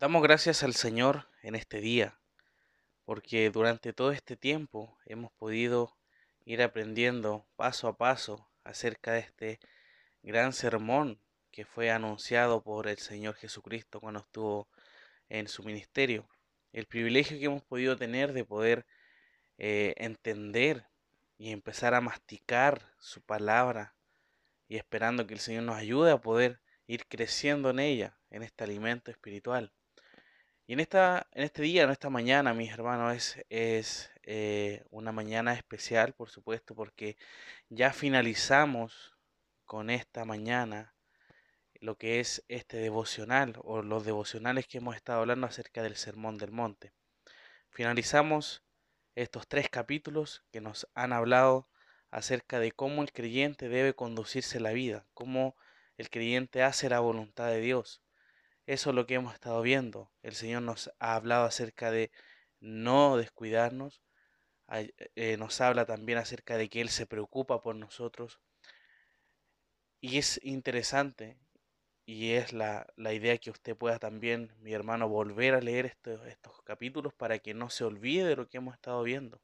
Damos gracias al Señor en este día, porque durante todo este tiempo hemos podido ir aprendiendo paso a paso acerca de este gran sermón que fue anunciado por el Señor Jesucristo cuando estuvo en su ministerio. El privilegio que hemos podido tener de poder eh, entender y empezar a masticar su palabra y esperando que el Señor nos ayude a poder ir creciendo en ella, en este alimento espiritual. Y en, esta, en este día, en esta mañana, mis hermanos, es, es eh, una mañana especial, por supuesto, porque ya finalizamos con esta mañana lo que es este devocional o los devocionales que hemos estado hablando acerca del Sermón del Monte. Finalizamos estos tres capítulos que nos han hablado acerca de cómo el creyente debe conducirse la vida, cómo el creyente hace la voluntad de Dios. Eso es lo que hemos estado viendo. El Señor nos ha hablado acerca de no descuidarnos. Eh, nos habla también acerca de que Él se preocupa por nosotros. Y es interesante y es la, idea que usted pueda también, mi hermano, volver a leer estos, estos capítulos para que no se olvide de lo que hemos estado viendo.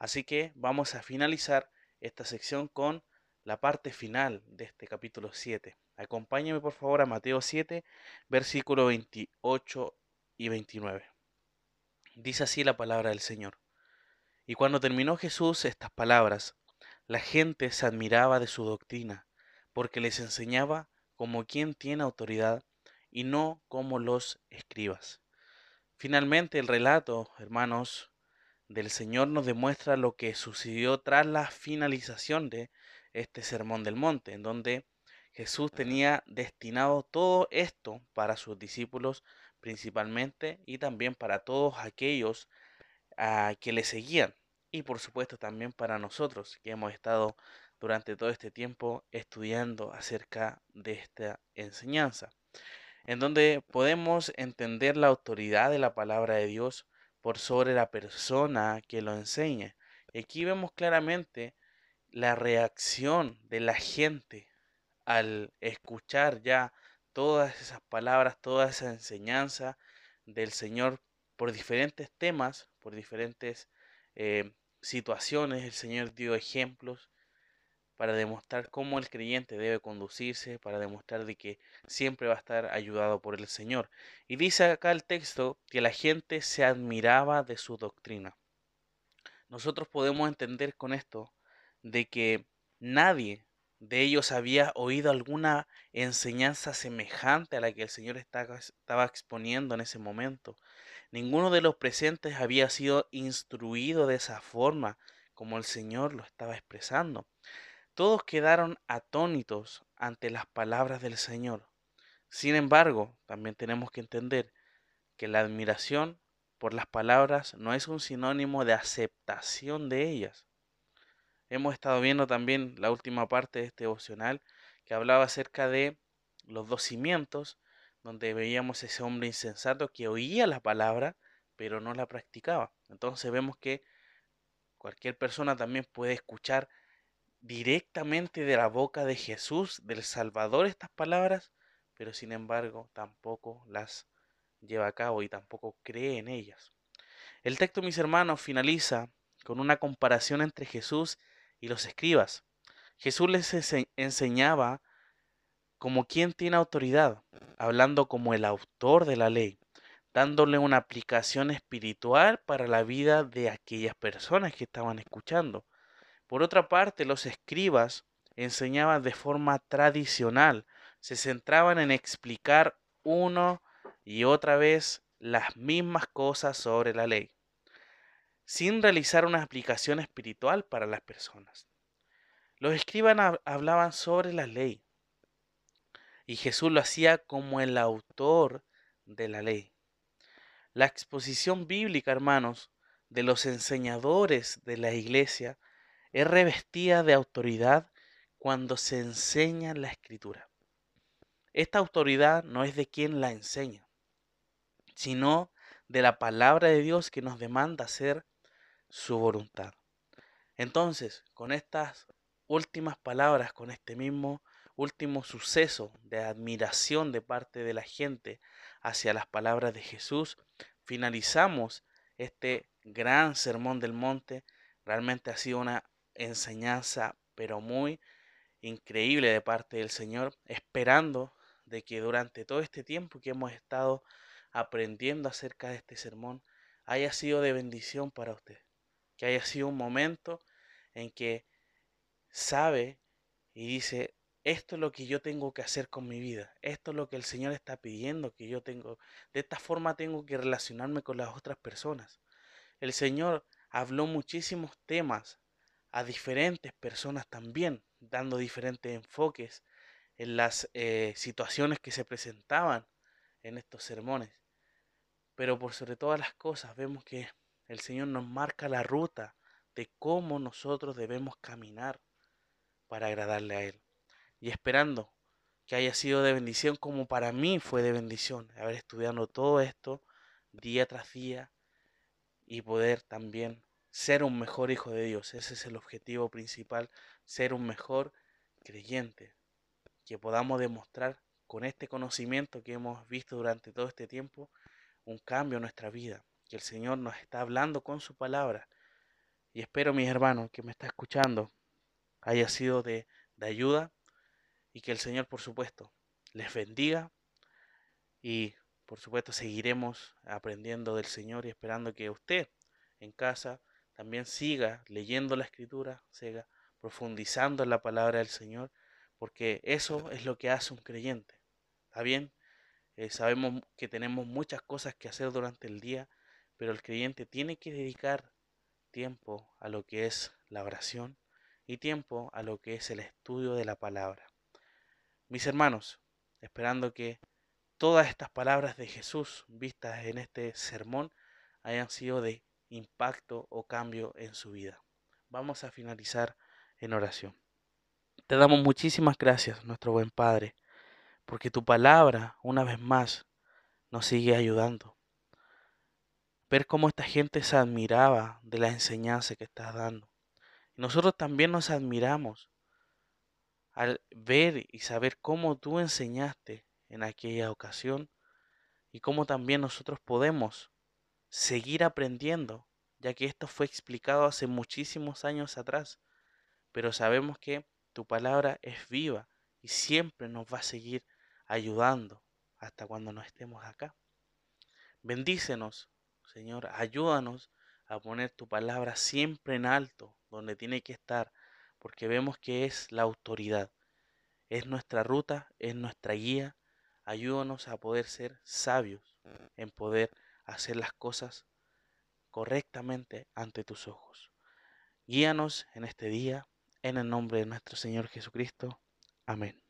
Así que vamos a finalizar esta sección con la parte final de este capítulo 7. Acompáñame por favor a Mateo 7, versículo 28 y 29. Dice así la palabra del Señor. Y cuando terminó Jesús estas palabras, la gente se admiraba de su doctrina, porque les enseñaba como quien tiene autoridad y no como los escribas. Finalmente el relato, hermanos, del Señor nos demuestra lo que sucedió tras la finalización de este Sermón del Monte, en donde Jesús tenía destinado todo esto para sus discípulos principalmente y también para todos aquellos a ah, que le seguían y por supuesto también para nosotros que hemos estado durante todo este tiempo estudiando acerca de esta enseñanza, en donde podemos entender la autoridad de la palabra de Dios por sobre la persona que lo enseña. Aquí vemos claramente la reacción de la gente al escuchar ya todas esas palabras, toda esa enseñanza del Señor por diferentes temas, por diferentes eh, situaciones, el Señor dio ejemplos para demostrar cómo el creyente debe conducirse, para demostrar de que siempre va a estar ayudado por el Señor. Y dice acá el texto que la gente se admiraba de su doctrina. Nosotros podemos entender con esto de que nadie de ellos había oído alguna enseñanza semejante a la que el Señor estaba exponiendo en ese momento. Ninguno de los presentes había sido instruido de esa forma como el Señor lo estaba expresando. Todos quedaron atónitos ante las palabras del Señor. Sin embargo, también tenemos que entender que la admiración por las palabras no es un sinónimo de aceptación de ellas. Hemos estado viendo también la última parte de este devocional que hablaba acerca de los dos cimientos, donde veíamos ese hombre insensato que oía la palabra, pero no la practicaba. Entonces vemos que cualquier persona también puede escuchar directamente de la boca de Jesús, del Salvador, estas palabras, pero sin embargo tampoco las lleva a cabo y tampoco cree en ellas. El texto, mis hermanos, finaliza con una comparación entre Jesús y los escribas. Jesús les enseñaba como quien tiene autoridad, hablando como el autor de la ley, dándole una aplicación espiritual para la vida de aquellas personas que estaban escuchando. Por otra parte, los escribas enseñaban de forma tradicional, se centraban en explicar uno y otra vez las mismas cosas sobre la ley sin realizar una aplicación espiritual para las personas. Los escribas hablaban sobre la ley y Jesús lo hacía como el autor de la ley. La exposición bíblica, hermanos, de los enseñadores de la iglesia es revestida de autoridad cuando se enseña la escritura. Esta autoridad no es de quien la enseña, sino de la palabra de Dios que nos demanda ser su voluntad. Entonces, con estas últimas palabras, con este mismo último suceso de admiración de parte de la gente hacia las palabras de Jesús, finalizamos este gran sermón del monte. Realmente ha sido una enseñanza, pero muy increíble de parte del Señor, esperando de que durante todo este tiempo que hemos estado aprendiendo acerca de este sermón haya sido de bendición para usted, que haya sido un momento en que sabe y dice, esto es lo que yo tengo que hacer con mi vida, esto es lo que el Señor está pidiendo que yo tengo, de esta forma tengo que relacionarme con las otras personas. El Señor habló muchísimos temas a diferentes personas también, dando diferentes enfoques en las eh, situaciones que se presentaban en estos sermones. Pero por sobre todas las cosas vemos que el Señor nos marca la ruta de cómo nosotros debemos caminar para agradarle a Él. Y esperando que haya sido de bendición como para mí fue de bendición haber estudiado todo esto día tras día y poder también ser un mejor hijo de Dios. Ese es el objetivo principal, ser un mejor creyente. Que podamos demostrar con este conocimiento que hemos visto durante todo este tiempo un cambio en nuestra vida. Que el Señor nos está hablando con su palabra. Y espero, mis hermanos, que me está escuchando, haya sido de, de ayuda y que el Señor, por supuesto, les bendiga y, por supuesto, seguiremos aprendiendo del Señor y esperando que usted en casa también siga leyendo la escritura, siga profundizando en la palabra del Señor, porque eso es lo que hace un creyente. ¿Está bien? Eh, sabemos que tenemos muchas cosas que hacer durante el día, pero el creyente tiene que dedicar tiempo a lo que es la oración y tiempo a lo que es el estudio de la palabra. Mis hermanos, esperando que todas estas palabras de Jesús vistas en este sermón hayan sido de impacto o cambio en su vida. Vamos a finalizar en oración. Te damos muchísimas gracias, nuestro buen Padre, porque tu palabra, una vez más, nos sigue ayudando. Ver cómo esta gente se admiraba de la enseñanza que estás dando. Nosotros también nos admiramos al ver y saber cómo tú enseñaste en aquella ocasión y cómo también nosotros podemos seguir aprendiendo, ya que esto fue explicado hace muchísimos años atrás, pero sabemos que tu palabra es viva y siempre nos va a seguir ayudando hasta cuando no estemos acá. Bendícenos, Señor, ayúdanos a poner tu palabra siempre en alto, donde tiene que estar, porque vemos que es la autoridad, es nuestra ruta, es nuestra guía. Ayúdanos a poder ser sabios, en poder hacer las cosas correctamente ante tus ojos. Guíanos en este día, en el nombre de nuestro Señor Jesucristo. Amén.